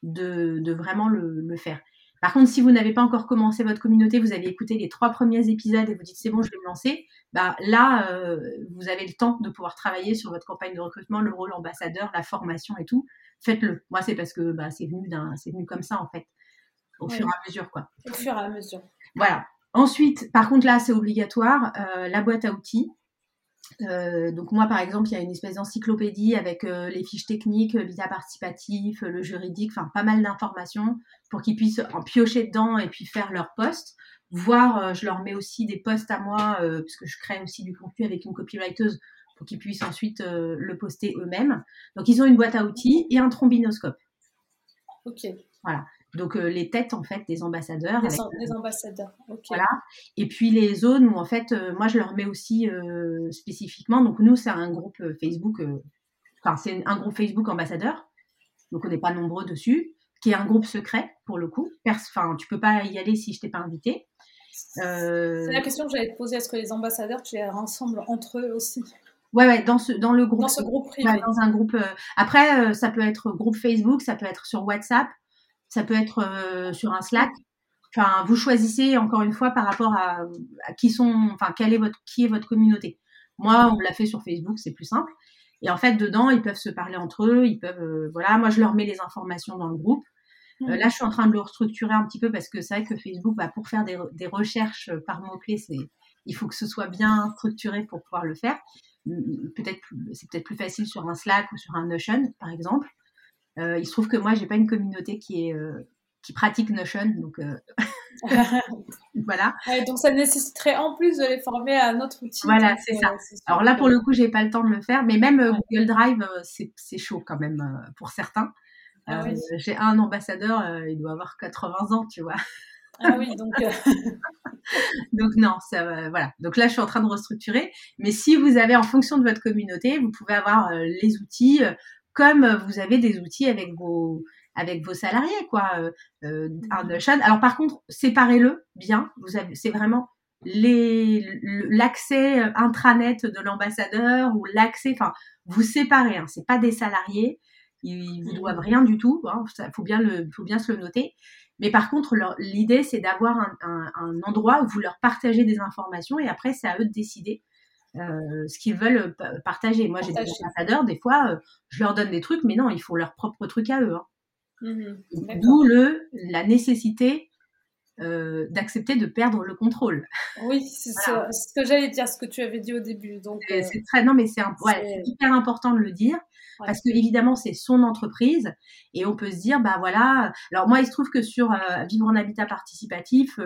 Speaker 2: de, vraiment le, faire. Par contre, si vous n'avez pas encore commencé votre communauté, vous avez écouté les trois premiers épisodes et vous dites c'est bon, je vais me lancer, bah là, euh, vous avez le temps de pouvoir travailler sur votre campagne de recrutement, le rôle ambassadeur, la formation et tout. Faites-le. Moi, c'est parce que bah, c'est venu venu comme ça en fait, au fur et à mesure quoi.
Speaker 1: Au fur et à mesure.
Speaker 2: Voilà. Ensuite, par contre là, c'est obligatoire, euh, la boîte à outils. Euh, donc moi, par exemple, il y a une espèce d'encyclopédie avec euh, les fiches techniques, le visa participatif, le juridique, enfin pas mal d'informations pour qu'ils puissent en piocher dedans et puis faire leur poste. Voire, euh, je leur mets aussi des posts à moi, parce que je crée aussi du contenu avec une copywriteuse pour qu'ils puissent ensuite le poster eux-mêmes. Donc ils ont une boîte à outils et un trombinoscope.
Speaker 1: Ok.
Speaker 2: Voilà. Donc euh, les têtes en fait des ambassadeurs.
Speaker 1: Les, euh, ambassadeurs.
Speaker 2: Voilà. Et puis les zones où en fait euh, moi je leur mets aussi spécifiquement. Donc nous c'est un groupe Facebook. Enfin c'est un groupe Facebook ambassadeur. Donc on n'est pas nombreux dessus. Qui est un groupe secret pour le coup. Enfin tu peux pas y aller si je t'ai pas invité.
Speaker 1: C'est la question que j'allais te poser. Est-ce que les ambassadeurs tu les rassembles entre eux aussi?
Speaker 2: Ouais, ouais, dans ce, dans le groupe.
Speaker 1: Dans ce groupe privé.
Speaker 2: dans un groupe. après, ça peut être groupe Facebook, ça peut être sur WhatsApp, ça peut être euh, sur un Slack. Enfin, vous choisissez encore une fois par rapport à, qui sont, enfin, quelle est votre, qui est votre communauté. Moi, on l'a fait sur Facebook, c'est plus simple. Et en fait, dedans, ils peuvent se parler entre eux, ils peuvent, euh, voilà, moi, je leur mets les informations dans le groupe. Euh, mmh. là, je suis en train de le restructurer un petit peu parce que c'est vrai que Facebook, bah, pour faire des, des recherches par mots-clés, c'est, il faut que ce soit bien structuré pour pouvoir le faire. Peut-être, c'est peut-être plus facile sur un Slack ou sur un Notion, par exemple. Euh, il se trouve que moi, j'ai pas une communauté qui est euh, qui pratique Notion, donc euh, voilà.
Speaker 1: donc ça nécessiterait en plus de les former à un autre outil.
Speaker 2: Voilà, c'est ça. Alors là, pour le coup, j'ai pas le temps de le faire, mais même Google Drive, c'est chaud quand même pour certains. Ah j'ai un ambassadeur, il doit avoir 80 ans, tu vois.
Speaker 1: Ah oui, donc.
Speaker 2: donc non, ça, voilà. Donc là, je suis en train de restructurer. Mais si vous avez, en fonction de votre communauté, vous pouvez avoir les outils comme vous avez des outils avec vos avec vos salariés quoi euh, euh mmh. alors par contre séparez-le bien. Vous avez c'est vraiment les l'accès euh, intranet de l'ambassadeur ou l'accès enfin vous séparez hein, c'est pas des salariés. Ils vous doivent mmh. rien du tout hein, faut bien le faut bien se le noter. Mais par contre l'idée c'est d'avoir un, un, un, endroit où vous leur partagez des informations et après c'est à eux de décider euh, ce qu'ils veulent euh, partager. Moi, j'ai des ambassadeurs, des fois, euh, je leur donne des trucs, mais non, il faut leur propre truc à eux. Hein. Mmh D'où le la nécessité d'accepter de perdre le contrôle.
Speaker 1: Oui, c'est ce que j'allais dire, ce que tu avais dit au début. Donc,
Speaker 2: c'est très, non, mais c'est hyper important de le dire parce que évidemment c'est son entreprise et on peut se dire bah voilà. Alors moi, il se trouve que sur vivre en habitat participatif,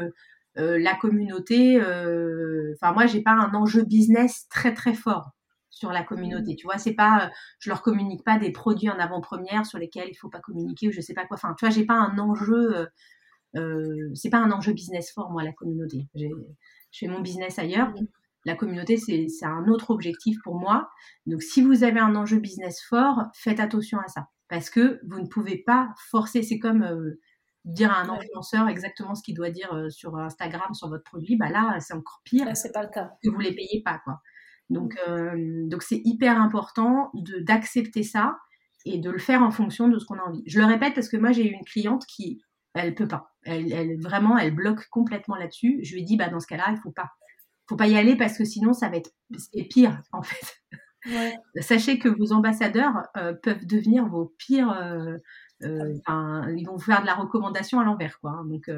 Speaker 2: euh, la communauté. Euh, enfin, moi, j'ai pas un enjeu business très très fort sur la communauté. Tu vois, c'est pas, euh, je leur communique pas des produits en avant-première sur lesquels il faut pas communiquer ou je sais pas quoi. Enfin, tu vois, j'ai pas un enjeu. C'est pas un enjeu business fort moi la communauté. Je fais mon business ailleurs. la communauté, c'est un autre objectif pour moi. Donc, si vous avez un enjeu business fort, faites attention à ça. Parce que vous ne pouvez pas forcer. C'est comme euh, dire à un influenceur exactement ce qu'il doit dire euh, sur Instagram, sur votre produit. Bah là, c'est encore pire.
Speaker 1: c'est pas le cas.
Speaker 2: Que vous les payez pas, quoi. Donc, mmh. euh, donc c'est hyper important d'accepter ça et de le faire en fonction de ce qu'on a envie. Je le répète parce que moi, j'ai eu une cliente qui, elle peut pas. Elle, elle vraiment, elle bloque complètement là-dessus. Je lui ai dit, bah, dans ce cas-là, il faut pas faut pas y aller parce que sinon ça va être pire en fait. Sachez que vos ambassadeurs euh, peuvent devenir vos pires. Euh, ils vont vous faire de la recommandation à l'envers, quoi. Hein. donc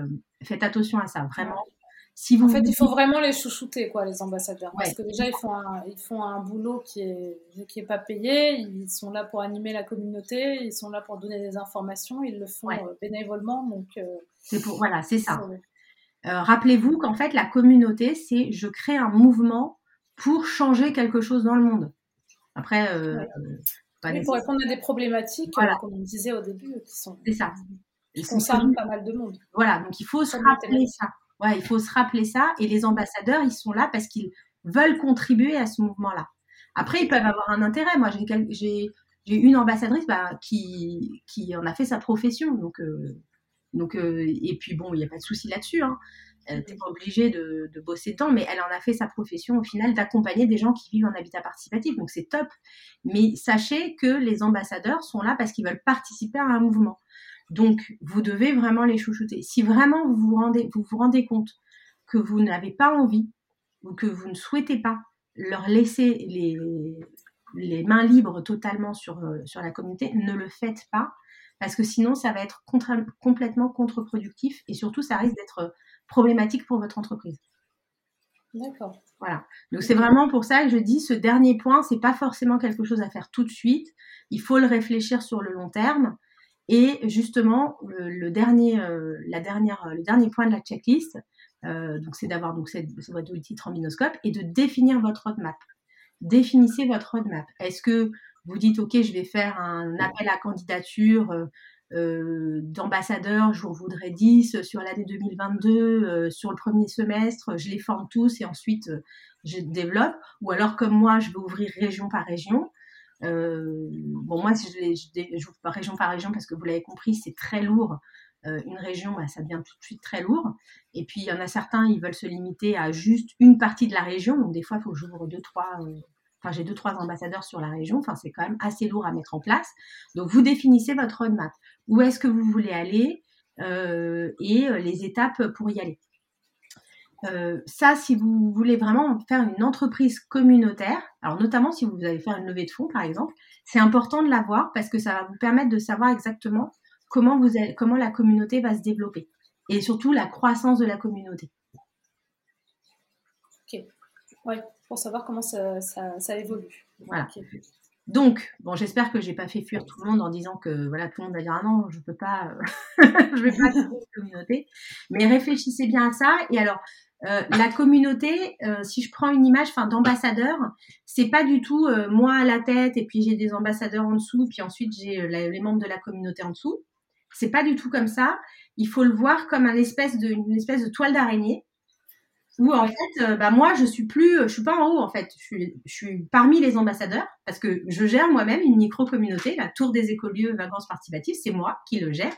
Speaker 2: faites attention à ça, vraiment.
Speaker 1: Si vous en fait, il faut vraiment les chouchouter, quoi, les ambassadeurs. Parce que déjà, ils font, un, ils font un boulot qui est, qui est pas payé. Ils sont là pour animer la communauté. Ils sont là pour donner des informations. Ils le font bénévolement. Donc,
Speaker 2: c'est pour, voilà, c'est ça. Euh, rappelez-vous qu'en fait, la communauté, c'est je crée un mouvement pour changer quelque chose dans le monde. Après, euh,
Speaker 1: pour répondre à des problématiques, euh, comme on disait au début, qui sont
Speaker 2: c'est ça.
Speaker 1: Qui concernent pas mal de monde.
Speaker 2: Voilà, donc il faut se rappeler ça. Ouais, il faut se rappeler ça. Et les ambassadeurs, ils sont là parce qu'ils veulent contribuer à ce mouvement-là. Après, ils peuvent avoir un intérêt. Moi, j'ai une ambassadrice bah, qui, qui en a fait sa profession. Donc, donc, euh, et puis bon, il n'y a pas de souci là-dessus. Hein. Elle n'était pas obligée de, de, bosser dedans, mais elle en a fait sa profession au final d'accompagner des gens qui vivent en habitat participatif. Donc c'est top. Mais sachez que les ambassadeurs sont là parce qu'ils veulent participer à un mouvement. Donc vous devez vraiment les chouchouter. Si vraiment vous vous rendez, vous vous rendez compte que vous n'avez pas envie ou que vous ne souhaitez pas leur laisser les, les mains libres totalement sur, euh, sur la communauté, ne le faites pas parce que sinon ça va être complètement contre-productif et surtout ça risque d'être euh, problématique pour votre entreprise.
Speaker 1: D'accord.
Speaker 2: Voilà. Donc c'est vraiment pour ça que je dis ce dernier point, c'est pas forcément quelque chose à faire tout de suite. Il faut le réfléchir sur le long terme. Et justement, le, dernier, euh, la dernière, le dernier point de la checklist, euh, donc c'est d'avoir donc cette, votre outil trombinoscope et de définir votre roadmap. Définissez votre roadmap. Est-ce que vous dites, OK, je vais faire un appel à candidature euh, euh d'ambassadeurs, je vous voudrais 10 sur l'année 2022, euh, sur le premier semestre, je les forme tous et ensuite euh, je développe. Ou alors, comme moi, je vais ouvrir région par région. bon, moi, je, je, pas région par région parce que vous l'avez compris, c'est très lourd. une région, bah, ça devient tout de suite très lourd. Et puis, il y en a certains, ils veulent se limiter à juste une partie de la région. Donc, des fois, il faut que j'ouvre deux, trois Enfin, j'ai deux, trois ambassadeurs sur la région. Enfin, c'est quand même assez lourd à mettre en place. Donc, vous définissez votre roadmap. Où est-ce que vous voulez aller euh, et euh, les étapes pour y aller. Euh, ça, si vous voulez vraiment faire une entreprise communautaire, alors notamment si vous allez faire une levée de fonds, par exemple, c'est important de l'avoir parce que ça va vous permettre de savoir exactement comment, vous comment la communauté va se développer et surtout la croissance de la communauté.
Speaker 1: Ok, ouais pour savoir comment ça, ça, évolue.
Speaker 2: Voilà. Donc, bon, j'espère que j'ai pas fait fuir tout le monde en disant que voilà, tout le monde va dire ah non, je peux pas, je vais pas une communauté. Mais réfléchissez bien à ça. Et alors, euh, la communauté, euh, si je prends une image, enfin d'ambassadeur, c'est pas du tout euh, moi à la tête et puis j'ai des ambassadeurs en dessous, puis ensuite j'ai les membres de la communauté en dessous. C'est pas du tout comme ça. Il faut le voir comme un espèce de, une espèce de toile d'araignée où en fait, euh, bah moi, je suis plus, je suis pas en haut en fait, je suis, je suis parmi les ambassadeurs parce que je gère moi-même une micro communauté, la Tour des écolieux vacances participatives, c'est moi qui le gère.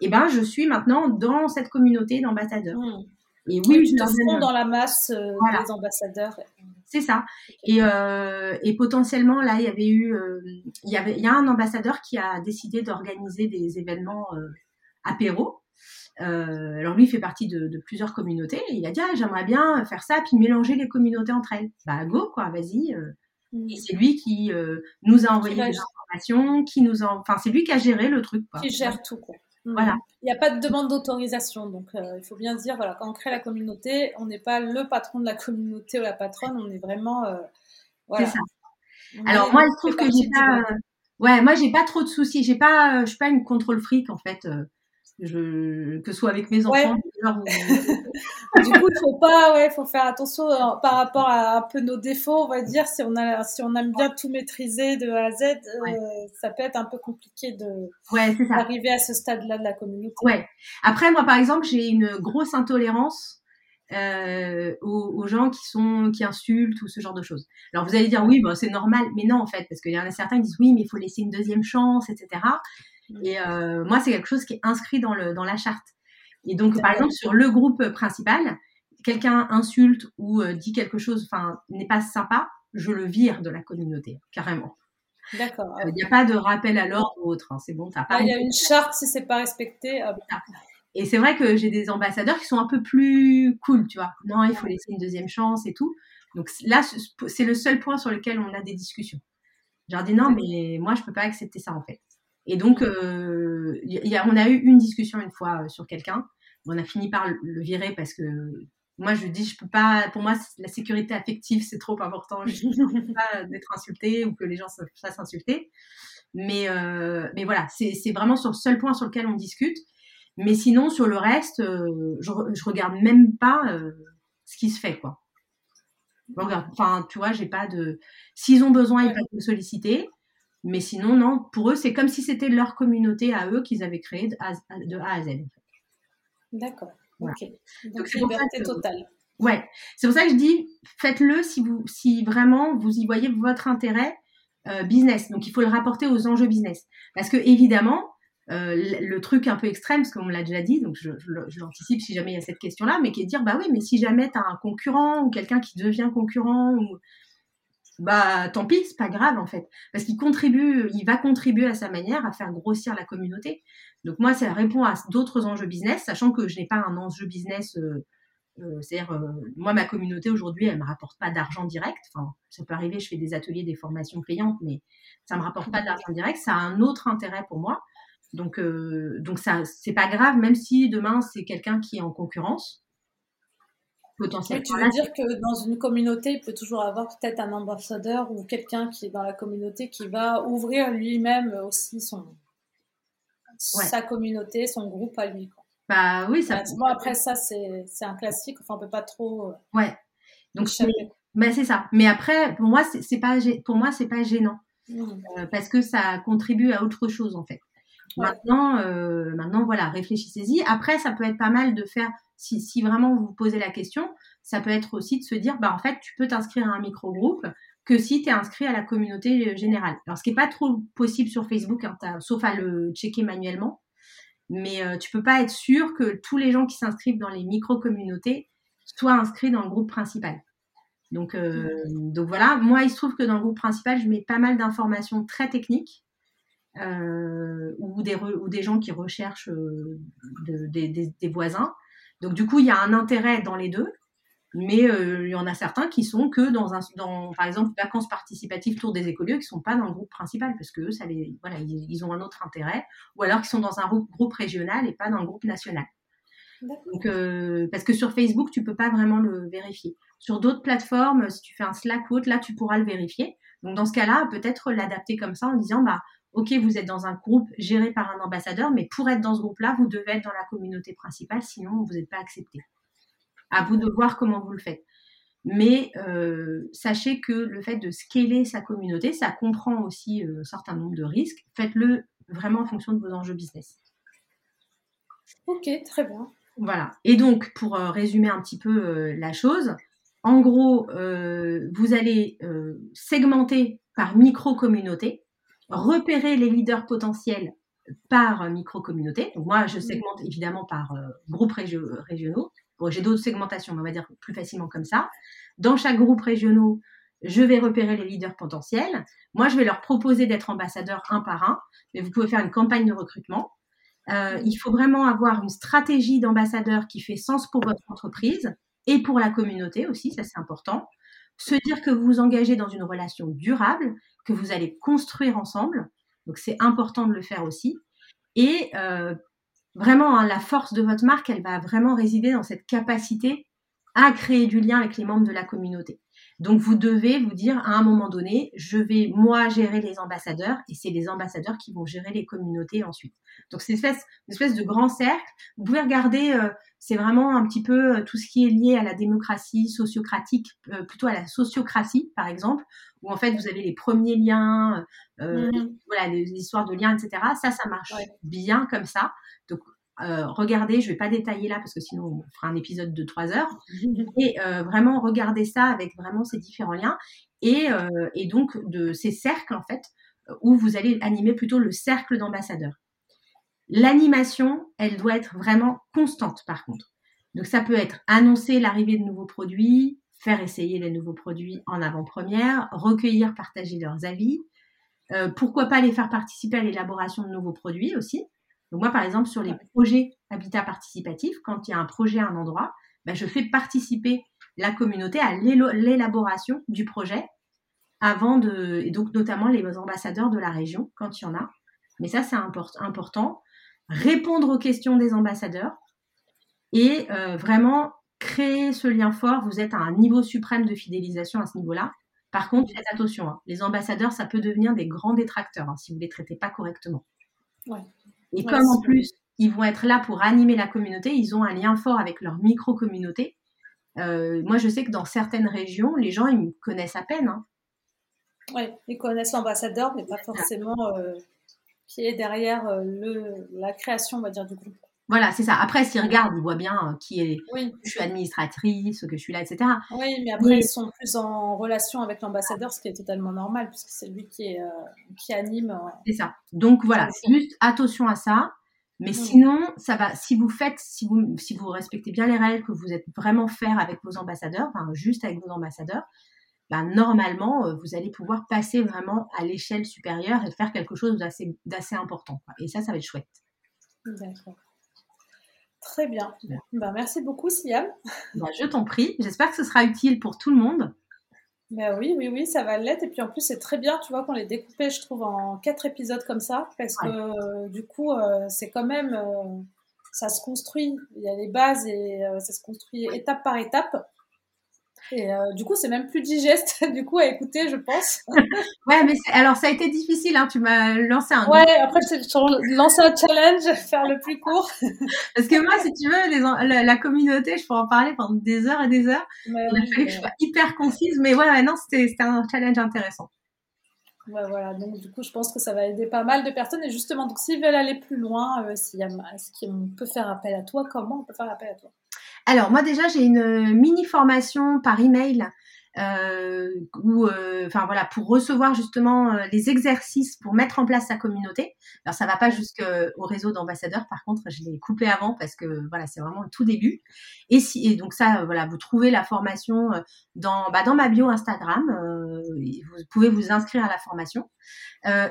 Speaker 2: Et ben, je suis maintenant dans cette communauté d'ambassadeurs.
Speaker 1: Mmh. Et oui, je leur dans la masse euh, des ambassadeurs.
Speaker 2: C'est ça. Et, euh, et potentiellement là, il y avait eu, euh, il y avait, il y a un ambassadeur qui a décidé d'organiser des événements apéro euh, alors lui, il fait partie de, de, plusieurs communautés. Et il a dit, ah, j'aimerais bien faire ça, puis mélanger les communautés entre elles. Bah go, quoi, vas-y. Euh. Mm. Et c'est lui qui euh, nous a envoyé des informations, qui nous a, enfin, c'est lui qui a géré le truc. Quoi.
Speaker 1: Qui gère tout, quoi.
Speaker 2: Mm. Voilà.
Speaker 1: Il n'y a pas de demande d'autorisation, donc il faut bien dire, voilà, quand on crée la communauté, on n'est pas le patron de la communauté ou la patronne, on est vraiment, voilà.
Speaker 2: C'est ça. Alors moi, je trouve que j'ai pas, ouais, moi j'ai pas trop de soucis, j'ai pas, je suis pas une contrôle fric en fait je, que ce soit avec mes enfants.
Speaker 1: du coup, il faut pas, ouais, faut faire attention euh, par rapport à un peu nos défauts, on va dire. Si on a, si on aime bien tout maîtriser de A à Z, euh, ça peut être un peu compliqué de
Speaker 2: ouais,
Speaker 1: d'arriver à ce stade-là de la communauté.
Speaker 2: Ouais. Après, moi, par exemple, j'ai une grosse intolérance euh, aux, gens qui sont qui insultent ou ce genre de choses. Alors vous allez dire oui, bah, c'est normal, mais non en fait, parce qu'il y en a certains qui disent oui, mais il faut laisser une deuxième chance, etc. Et mm. euh, moi, c'est quelque chose qui est inscrit dans le dans la charte. Et donc, par exemple, sur le groupe principal, quelqu'un insulte ou euh, dit quelque chose, enfin, n'est pas sympa, je le vire de la communauté, carrément.
Speaker 1: D'accord.
Speaker 2: Il n'y a pas de rappel à l'ordre ou autre. Hein, c'est bon,
Speaker 1: t'as pas. Ah, il y a une charte si c'est pas respecté.
Speaker 2: Et c'est vrai que j'ai des ambassadeurs qui sont un peu plus cool, tu vois. Non, il faut laisser une deuxième chance et tout. Donc là, c'est le seul point sur lequel on a des discussions. Je leur dis non, mais moi, je peux pas accepter ça en fait. Et donc, euh, y a, on a eu une discussion une fois euh, sur quelqu'un. On a fini par le virer parce que moi, je dis, je peux pas. Pour moi, la sécurité affective, c'est trop important. Je ne peux pas d'être insulté ou que les gens se fassent insulter. Mais, euh, mais voilà, c'est vraiment sur le seul point sur lequel on discute. Mais sinon, sur le reste, euh, je, je regarde même pas euh, ce qui se fait, quoi. Enfin, tu vois, j'ai pas de. S'ils ont besoin, ils peuvent me solliciter. Mais sinon, non. Pour eux, c'est comme si c'était leur communauté à eux qu'ils avaient créée de A, à Z.
Speaker 1: D'accord. Donc, liberté totale.
Speaker 2: Ouais. C'est pour ça que je dis, faites-le si vous, si vraiment vous y voyez votre intérêt euh, business. Donc, il faut le rapporter aux enjeux business. Parce que évidemment, euh, le truc un peu extrême, parce qu'on l'a déjà dit, donc je, l'anticipe si jamais il y a cette question-là, mais qui est de dire, bah oui, mais si jamais tu as un concurrent ou quelqu'un qui devient concurrent, ou, bah tant pis, c'est pas grave en fait, parce qu'il contribue, il va contribuer à sa manière à faire grossir la communauté. Donc moi, ça répond à d'autres enjeux business, sachant que je n'ai pas un enjeu business. Euh, euh, c'est-à-dire, moi, ma communauté aujourd'hui, elle me rapporte pas d'argent direct. Enfin, ça peut arriver, je fais des ateliers, des formations payantes, mais ça me rapporte pas d'argent direct. Ça a un autre intérêt pour moi. Donc, euh, donc ça, c'est pas grave, même si demain c'est quelqu'un qui est en concurrence.
Speaker 1: Potentiellement. tu veux dire que dans une communauté, il peut toujours avoir peut-être un ambassadeur ou quelqu'un qui est dans la communauté qui va ouvrir lui-même aussi son sa communauté, son groupe à lui.
Speaker 2: Bah oui, ça.
Speaker 1: Bon, après ça, c'est un classique. Enfin, on peut pas trop. Euh,
Speaker 2: ouais. Donc bah, c'est ça. Mais après, pour moi, c'est pas pour moi, c'est pas gênant mmh. euh, parce que ça contribue à autre chose en fait. Maintenant, euh, maintenant, voilà, réfléchissez-y. Après, ça peut être pas mal de faire, si, vraiment vous vous posez la question, ça peut être aussi de se dire, bah en fait, tu peux t'inscrire à un micro-groupe que si tu es inscrit à la communauté euh, générale. Alors, ce qui n'est pas trop possible sur Facebook, hein, sauf à le checker manuellement, mais euh, tu peux pas être sûr que tous les gens qui s'inscrivent dans les micro-communautés soient inscrits dans le groupe principal. Donc, euh, voilà, moi, il se trouve que dans le groupe principal, je mets pas mal d'informations très techniques euh, ou, des gens qui recherchent des, voisins. Donc du coup, il y a un intérêt dans les deux, mais euh, il y en a certains qui sont que dans un, dans, par exemple, vacances participatives Tour des écolieux, qui sont pas dans le groupe principal parce que ça les, voilà, ils, ont un autre intérêt, ou alors qui sont dans un groupe, groupe régional et pas dans le groupe national. Donc, parce que sur Facebook, tu peux pas vraiment le vérifier. Sur d'autres plateformes, si tu fais un Slack ou autre, là, tu pourras le vérifier. Donc, dans ce cas-là, peut-être l'adapter comme ça en disant, bah, OK, vous êtes dans un groupe géré par un ambassadeur, mais pour être dans ce groupe-là, vous devez être dans la communauté principale, sinon vous n'êtes pas accepté. À vous de voir comment vous le faites. Mais euh, sachez que le fait de scaler sa communauté, ça comprend aussi euh, un certain nombre de risques. Faites-le vraiment en fonction de vos enjeux business.
Speaker 1: Ok, très bien.
Speaker 2: Voilà. Et donc, pour euh, résumer un petit peu la chose, en gros, vous allez segmenter par micro-communauté repérer les leaders potentiels par micro-communauté. Donc moi, je segmente évidemment par euh, groupes régionaux. Bon, j'ai d'autres segmentations, mais on va dire plus facilement comme ça. Dans chaque groupe régional, je vais repérer les leaders potentiels. Moi, je vais leur proposer d'être ambassadeurs un par un, mais vous pouvez faire une campagne de recrutement. Euh, il faut vraiment avoir une stratégie d'ambassadeur qui fait sens pour votre entreprise et pour la communauté aussi, ça c'est important. Se dire que vous vous engagez dans une relation durable que vous allez construire ensemble. Donc c'est important de le faire aussi. Et euh, vraiment, hein, la force de votre marque, elle va vraiment résider dans cette capacité à créer du lien avec les membres de la communauté. Donc vous devez vous dire à un moment donné, je vais moi gérer les ambassadeurs et c'est les ambassadeurs qui vont gérer les communautés ensuite. Donc c'est une espèce, une espèce de grand cercle. Vous pouvez regarder, euh, c'est vraiment un petit peu euh, tout ce qui est lié à la démocratie sociocratique, euh, plutôt à la sociocratie par exemple, où en fait vous avez les premiers liens, mmh. voilà les, histoires de liens, etc. Ça, ça marche bien comme ça. Donc euh, regardez, je ne vais pas détailler là parce que sinon on fera un épisode de trois heures. Et euh, vraiment regardez ça avec vraiment ces différents liens et, euh, et donc de ces cercles en fait où vous allez animer plutôt le cercle d'ambassadeurs. L'animation, elle doit être vraiment constante par contre. Donc ça peut être annoncer l'arrivée de nouveaux produits, faire essayer les nouveaux produits en avant-première, recueillir, partager leurs avis. Pourquoi pas les faire participer à l'élaboration de nouveaux produits aussi. Donc moi, par exemple, sur les projets habitat participatif, quand il y a un projet à un endroit, ben, je fais participer la communauté à l'élaboration du projet avant de, et donc notamment les ambassadeurs de la région quand il y en a. Mais ça, c'est important. Répondre aux questions des ambassadeurs et euh, vraiment créer ce lien fort. Vous êtes à un niveau suprême de fidélisation à ce niveau-là. Par contre, faites attention. Hein. Les ambassadeurs, ça peut devenir des grands détracteurs hein, si vous ne les traitez pas correctement. Et comme en plus, ils vont être là pour animer la communauté, ils ont un lien fort avec leur micro-communauté. Euh, moi, je sais que dans certaines régions, les gens, ils me connaissent à peine. Hein.
Speaker 1: Oui, ils connaissent l'ambassadeur, mais pas forcément euh, qui est derrière euh, le, la création, on va dire, du groupe.
Speaker 2: Voilà, c'est ça. Après, s'ils regardent, ils voient bien qui est, oui. je suis administratrice, que je suis là, etc.
Speaker 1: Oui, mais après, ils sont plus en relation avec l'ambassadeur, ce qui est totalement normal, puisque c'est lui qui, est, qui anime.
Speaker 2: C'est ça. Donc voilà, juste attention à ça. Mais sinon, ça va. Si vous faites, si vous, si vous respectez bien les règles, que vous êtes vraiment faire avec vos ambassadeurs, enfin juste avec vos ambassadeurs, bah, normalement, euh, vous allez pouvoir passer vraiment à l'échelle supérieure et faire quelque chose d'assez important. Et ça, ça va être chouette.
Speaker 1: D'accord. Très bien. Bah, merci beaucoup, Siam.
Speaker 2: Bah, je t'en prie. J'espère que ce sera utile pour tout le monde.
Speaker 1: Ben oui, oui, oui, ça va l'être. Et puis en plus, c'est très bien, tu vois, qu'on les découpé, je trouve, en quatre épisodes comme ça. Parce que euh, du coup, euh, c'est quand même. ça se construit. Il y a les bases et ça se construit étape par étape. Et euh, du coup, c'est même plus digeste, du coup, à écouter, je pense.
Speaker 2: ouais, mais alors ça a été difficile, hein. Tu m'as lancé un.
Speaker 1: Ouais, après, je lancé un challenge, faire le plus court.
Speaker 2: Parce que moi, si tu veux, les, la, communauté, je pourrais en parler pendant des heures et des heures. Il a fallu que je sois hyper concise, mais ouais, non, c'était un challenge intéressant.
Speaker 1: Ouais, voilà, donc du coup, je pense que ça va aider pas mal de personnes. Et justement, donc s'ils veulent aller plus loin, euh, est-ce qu'on peut faire appel à toi Comment on peut faire appel à toi?
Speaker 2: Alors moi déjà j'ai une mini formation par email euh, où, euh, enfin voilà, pour recevoir justement euh, les exercices pour mettre en place sa communauté. Alors ça va pas jusqu'au réseau d'ambassadeurs, par contre je l'ai coupé avant parce que voilà c'est vraiment le tout début. Et si et donc ça voilà, vous trouvez la formation dans bah, dans ma bio Instagram. vous pouvez vous inscrire à la formation.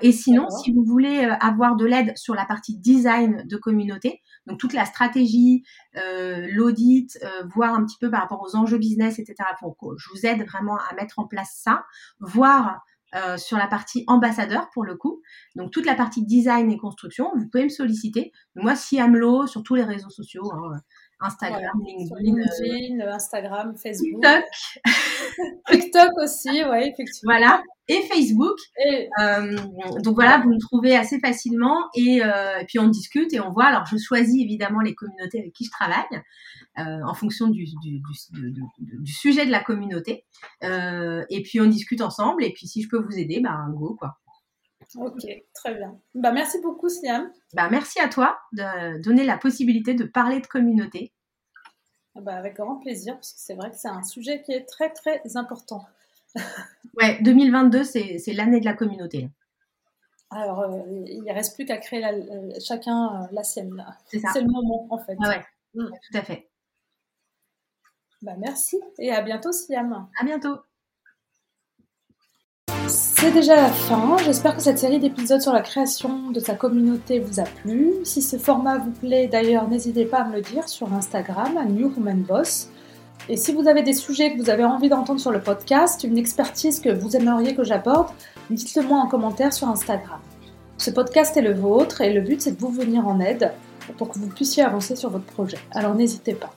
Speaker 2: et sinon, si vous voulez avoir de l'aide sur la partie design de communauté, donc toute la stratégie, euh, l'audit, euh, voir un petit peu par rapport aux enjeux business, etc. Pour je vous aide vraiment à mettre en place ça, voir euh, sur la partie ambassadeur pour le coup. Donc toute la partie design et construction, vous pouvez me solliciter. Moi, si Amlo sur tous les réseaux sociaux, hein, Instagram,
Speaker 1: LinkedIn, Instagram, Facebook, TikTok, TikTok aussi, oui, effectivement.
Speaker 2: Voilà et Facebook. Euh, donc voilà, vous me trouvez assez facilement euh, et, puis on discute et on voit. Alors je choisis évidemment les communautés avec qui je travaille euh, en fonction du, du, sujet de la communauté. et puis on discute ensemble et puis si je peux vous aider, bah go quoi.
Speaker 1: Ok, très bien. Bah, merci beaucoup Siam.
Speaker 2: Bah, merci à toi de donner la possibilité de parler de communauté.
Speaker 1: Bah, avec grand plaisir, parce que c'est vrai que c'est un sujet qui est très très important.
Speaker 2: ouais, 2022, c'est l'année de la communauté.
Speaker 1: Alors, euh, il ne reste plus qu'à créer euh, chacun euh, la sienne. C'est le moment, en fait.
Speaker 2: ouais, mm. tout à fait.
Speaker 1: Bah, merci et à bientôt, Siam.
Speaker 2: À bientôt.
Speaker 1: C'est déjà la fin. J'espère que cette série d'épisodes sur la création de sa communauté vous a plu. Si ce format vous plaît, d'ailleurs, n'hésitez pas à me le dire sur Instagram, à New Human Boss. Et si vous avez des sujets que vous avez envie d'entendre sur le podcast, une expertise que vous aimeriez que j'aborde, dites-le moi en commentaire sur Instagram. Ce podcast est le vôtre et le but c'est de vous venir en aide pour que vous puissiez avancer sur votre projet. Alors n'hésitez pas.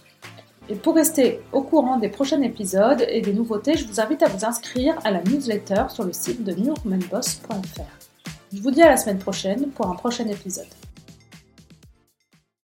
Speaker 1: Et pour rester au courant des prochains épisodes et des nouveautés, je vous invite à vous inscrire à la newsletter sur le site de newmanboss.fr. Je vous dis à la semaine prochaine pour un prochain épisode.